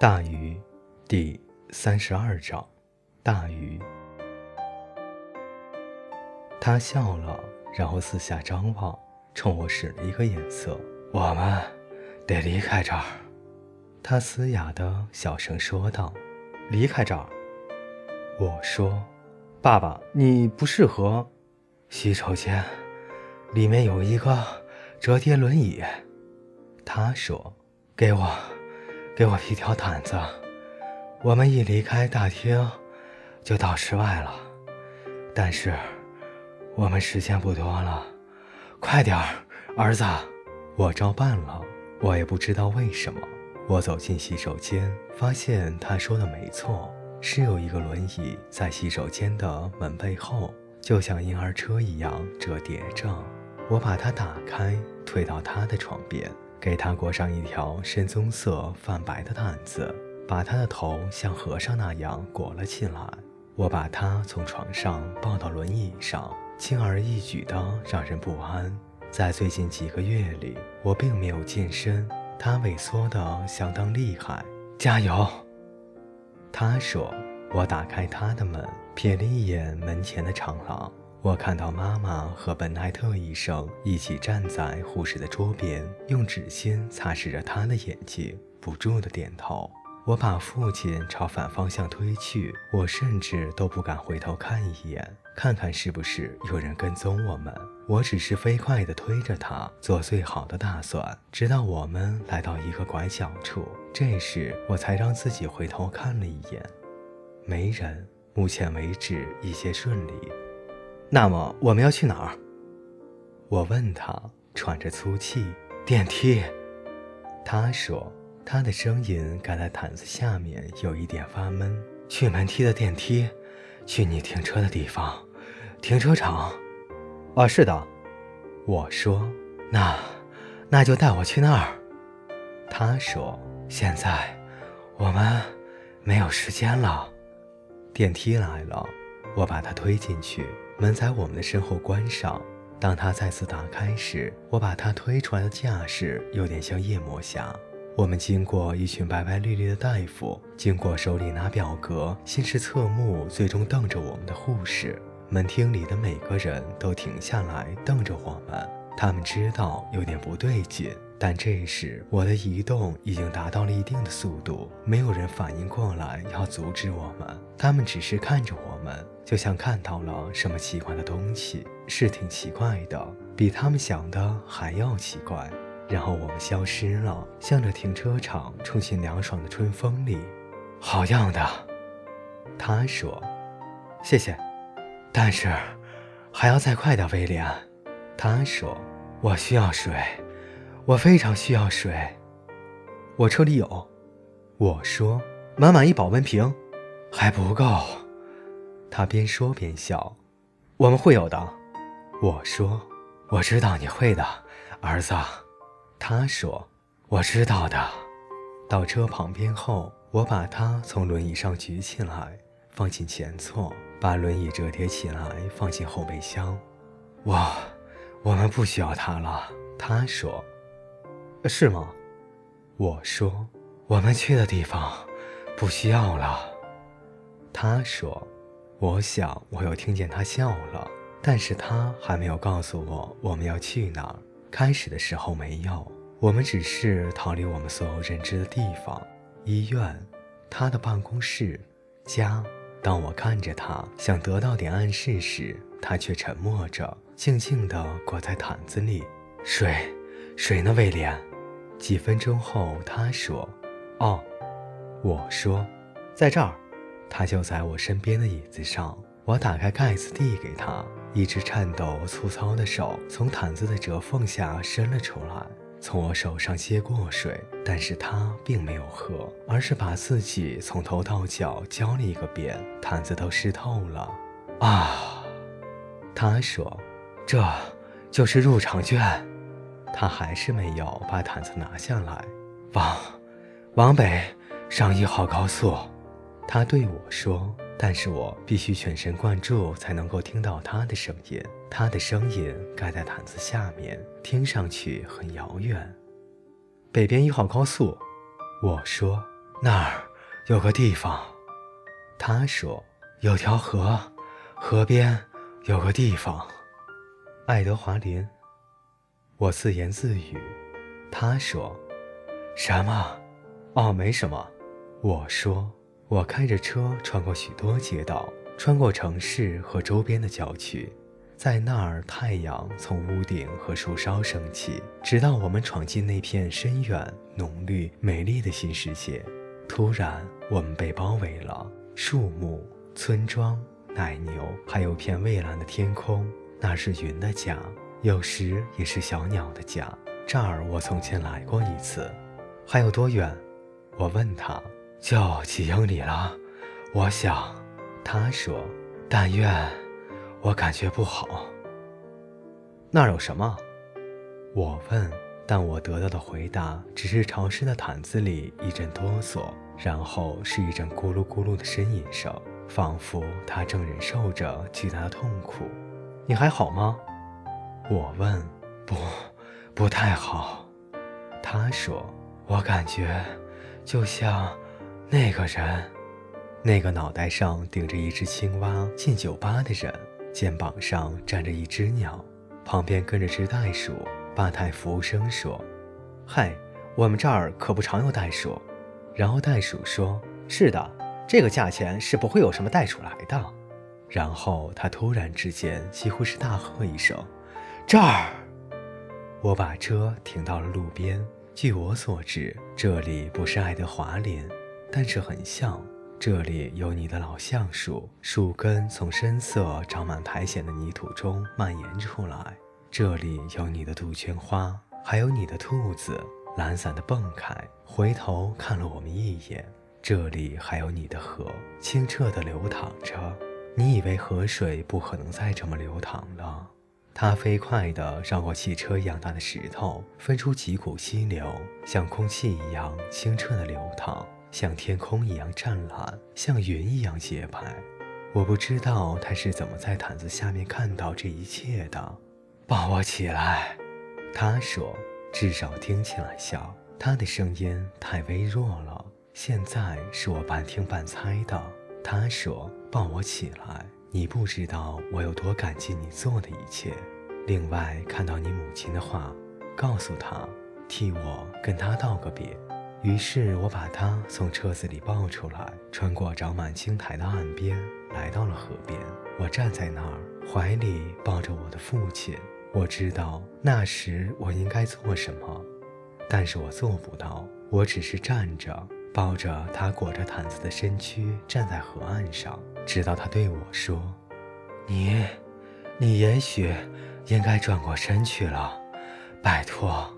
大鱼，第三十二章。大鱼。他笑了，然后四下张望，冲我使了一个眼色。我们得离开这儿。他嘶哑的小声说道：“离开这儿。”我说：“爸爸，你不适合。”洗手间里面有一个折叠轮椅。他说：“给我。”给我一条毯子，我们一离开大厅，就到室外了。但是，我们时间不多了，快点儿，儿子！我照办了。我也不知道为什么，我走进洗手间，发现他说的没错，是有一个轮椅在洗手间的门背后，就像婴儿车一样折叠着。我把它打开，推到他的床边。给他裹上一条深棕色泛白的毯子，把他的头像和尚那样裹了起来。我把他从床上抱到轮椅上，轻而易举的让人不安。在最近几个月里，我并没有健身，他萎缩的相当厉害。加油！他说。我打开他的门，瞥了一眼门前的长廊。我看到妈妈和本奈特医生一起站在护士的桌边，用纸巾擦拭着他的眼睛，不住地点头。我把父亲朝反方向推去，我甚至都不敢回头看一眼，看看是不是有人跟踪我们。我只是飞快地推着他，做最好的打算，直到我们来到一个拐角处，这时我才让自己回头看了一眼，没人。目前为止一切顺利。那么我们要去哪儿？我问他，喘着粗气。电梯。他说，他的声音盖在毯子下面，有一点发闷。去门梯的电梯，去你停车的地方，停车场。啊，是的。我说，那，那就带我去那儿。他说，现在，我们没有时间了。电梯来了，我把它推进去。门在我们的身后关上。当他再次打开时，我把他推出来的架势有点像夜魔侠。我们经过一群白白绿绿的大夫，经过手里拿表格、先是侧目、最终瞪着我们的护士。门厅里的每个人都停下来瞪着我们，他们知道有点不对劲。但这时我的移动已经达到了一定的速度，没有人反应过来要阻止我们，他们只是看着我。就像看到了什么奇怪的东西，是挺奇怪的，比他们想的还要奇怪。然后我们消失了，向着停车场冲进凉爽的春风里。好样的，他说。谢谢，但是还要再快点，威廉。他说。我需要水，我非常需要水。我车里有。我说。满满一保温瓶，还不够。他边说边笑，我们会有的。我说，我知道你会的，儿子。他说，我知道的。到车旁边后，我把他从轮椅上举起来，放进前座，把轮椅折叠起来放进后备箱。我，我们不需要他了。他说，是吗？我说，我们去的地方不需要了。他说。我想，我又听见他笑了，但是他还没有告诉我我们要去哪儿。开始的时候没有，我们只是逃离我们所有认知的地方：医院、他的办公室、家。当我看着他，想得到点暗示时，他却沉默着，静静地裹在毯子里。水，水呢，威廉？几分钟后，他说：“哦。”我说：“在这儿。”他就在我身边的椅子上，我打开盖子递给他，一只颤抖粗糙的手从毯子的折缝下伸了出来，从我手上接过水，但是他并没有喝，而是把自己从头到脚浇了一个遍，毯子都湿透了。啊，他说，这就是入场券。他还是没有把毯子拿下来。往，往北上一号高速。他对我说：“但是我必须全神贯注才能够听到他的声音。他的声音盖在毯子下面，听上去很遥远。”北边一号高速，我说：“那儿有个地方。他说有条河，河边有个地方。爱德华林。我自言自语。他说什么？哦，没什么。我说我开着车穿过许多街道，穿过城市和周边的郊区。在那儿，太阳从屋顶和树梢升起，直到我们闯进那片深远、浓绿、美丽的新世界。突然，我们被包围了：树木、村庄、奶牛，还有片蔚蓝的天空。那是云的家，有时也是小鸟的家。这儿我从前来过一次。还有多远？我问他。就几英里了。我想，他说，但愿。我感觉不好。那儿有什么？我问，但我得到的回答只是潮湿的毯子里一阵哆嗦，然后是一阵咕噜咕噜的呻吟声，仿佛他正忍受着巨大的痛苦。你还好吗？我问。不，不太好。他说。我感觉，就像那个人，那个脑袋上顶着一只青蛙进酒吧的人。肩膀上站着一只鸟，旁边跟着只袋鼠。吧台服务生说：“嗨，我们这儿可不常有袋鼠。”然后袋鼠说：“是的，这个价钱是不会有什么袋鼠来的。”然后他突然之间几乎是大喝一声：“这儿！”我把车停到了路边。据我所知，这里不是爱德华林，但是很像。这里有你的老橡树，树根从深色长满苔藓的泥土中蔓延出来。这里有你的杜鹃花，还有你的兔子，懒散地蹦开，回头看了我们一眼。这里还有你的河，清澈地流淌着。你以为河水不可能再这么流淌了？它飞快地绕过汽车一样大的石头，分出几股溪流，像空气一样清澈地流淌。像天空一样湛蓝，像云一样洁白。我不知道他是怎么在毯子下面看到这一切的。抱我起来，他说，至少听起来像。他的声音太微弱了。现在是我半听半猜的。他说，抱我起来。你不知道我有多感激你做的一切。另外，看到你母亲的话，告诉她，替我跟她道个别。于是我把他从车子里抱出来，穿过长满青苔的岸边，来到了河边。我站在那儿，怀里抱着我的父亲。我知道那时我应该做什么，但是我做不到。我只是站着，抱着他裹着毯子的身躯，站在河岸上，直到他对我说：“你，你也许应该转过身去了，拜托。”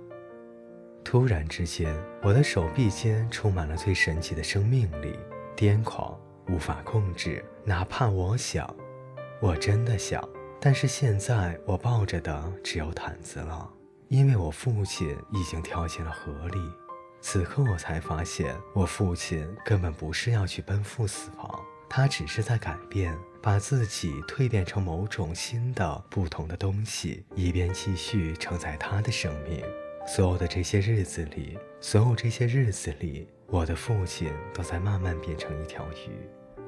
突然之间，我的手臂间充满了最神奇的生命力，癫狂，无法控制。哪怕我想，我真的想，但是现在我抱着的只有毯子了，因为我父亲已经跳进了河里。此刻我才发现，我父亲根本不是要去奔赴死亡，他只是在改变，把自己蜕变成某种新的、不同的东西，以便继续承载他的生命。所有的这些日子里，所有这些日子里，我的父亲都在慢慢变成一条鱼。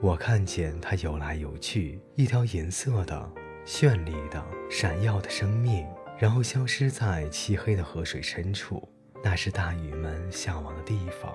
我看见他游来游去，一条银色的、绚丽的、闪耀的生命，然后消失在漆黑的河水深处。那是大鱼们向往的地方。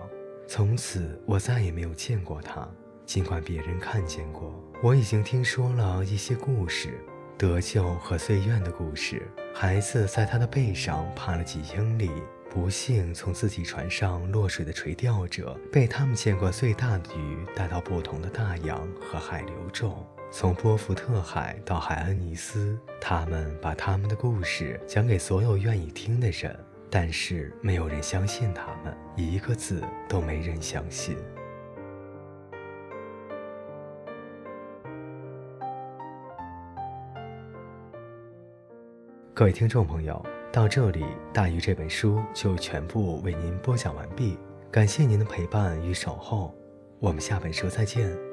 从此，我再也没有见过他。尽管别人看见过，我已经听说了一些故事。得救和岁愿的故事。孩子在他的背上爬了几英里，不幸从自己船上落水的垂钓者，被他们见过最大的鱼带到不同的大洋和海流中，从波福特海到海恩尼斯。他们把他们的故事讲给所有愿意听的人，但是没有人相信他们，一个字都没人相信。各位听众朋友，到这里，《大鱼》这本书就全部为您播讲完毕。感谢您的陪伴与守候，我们下本书再见。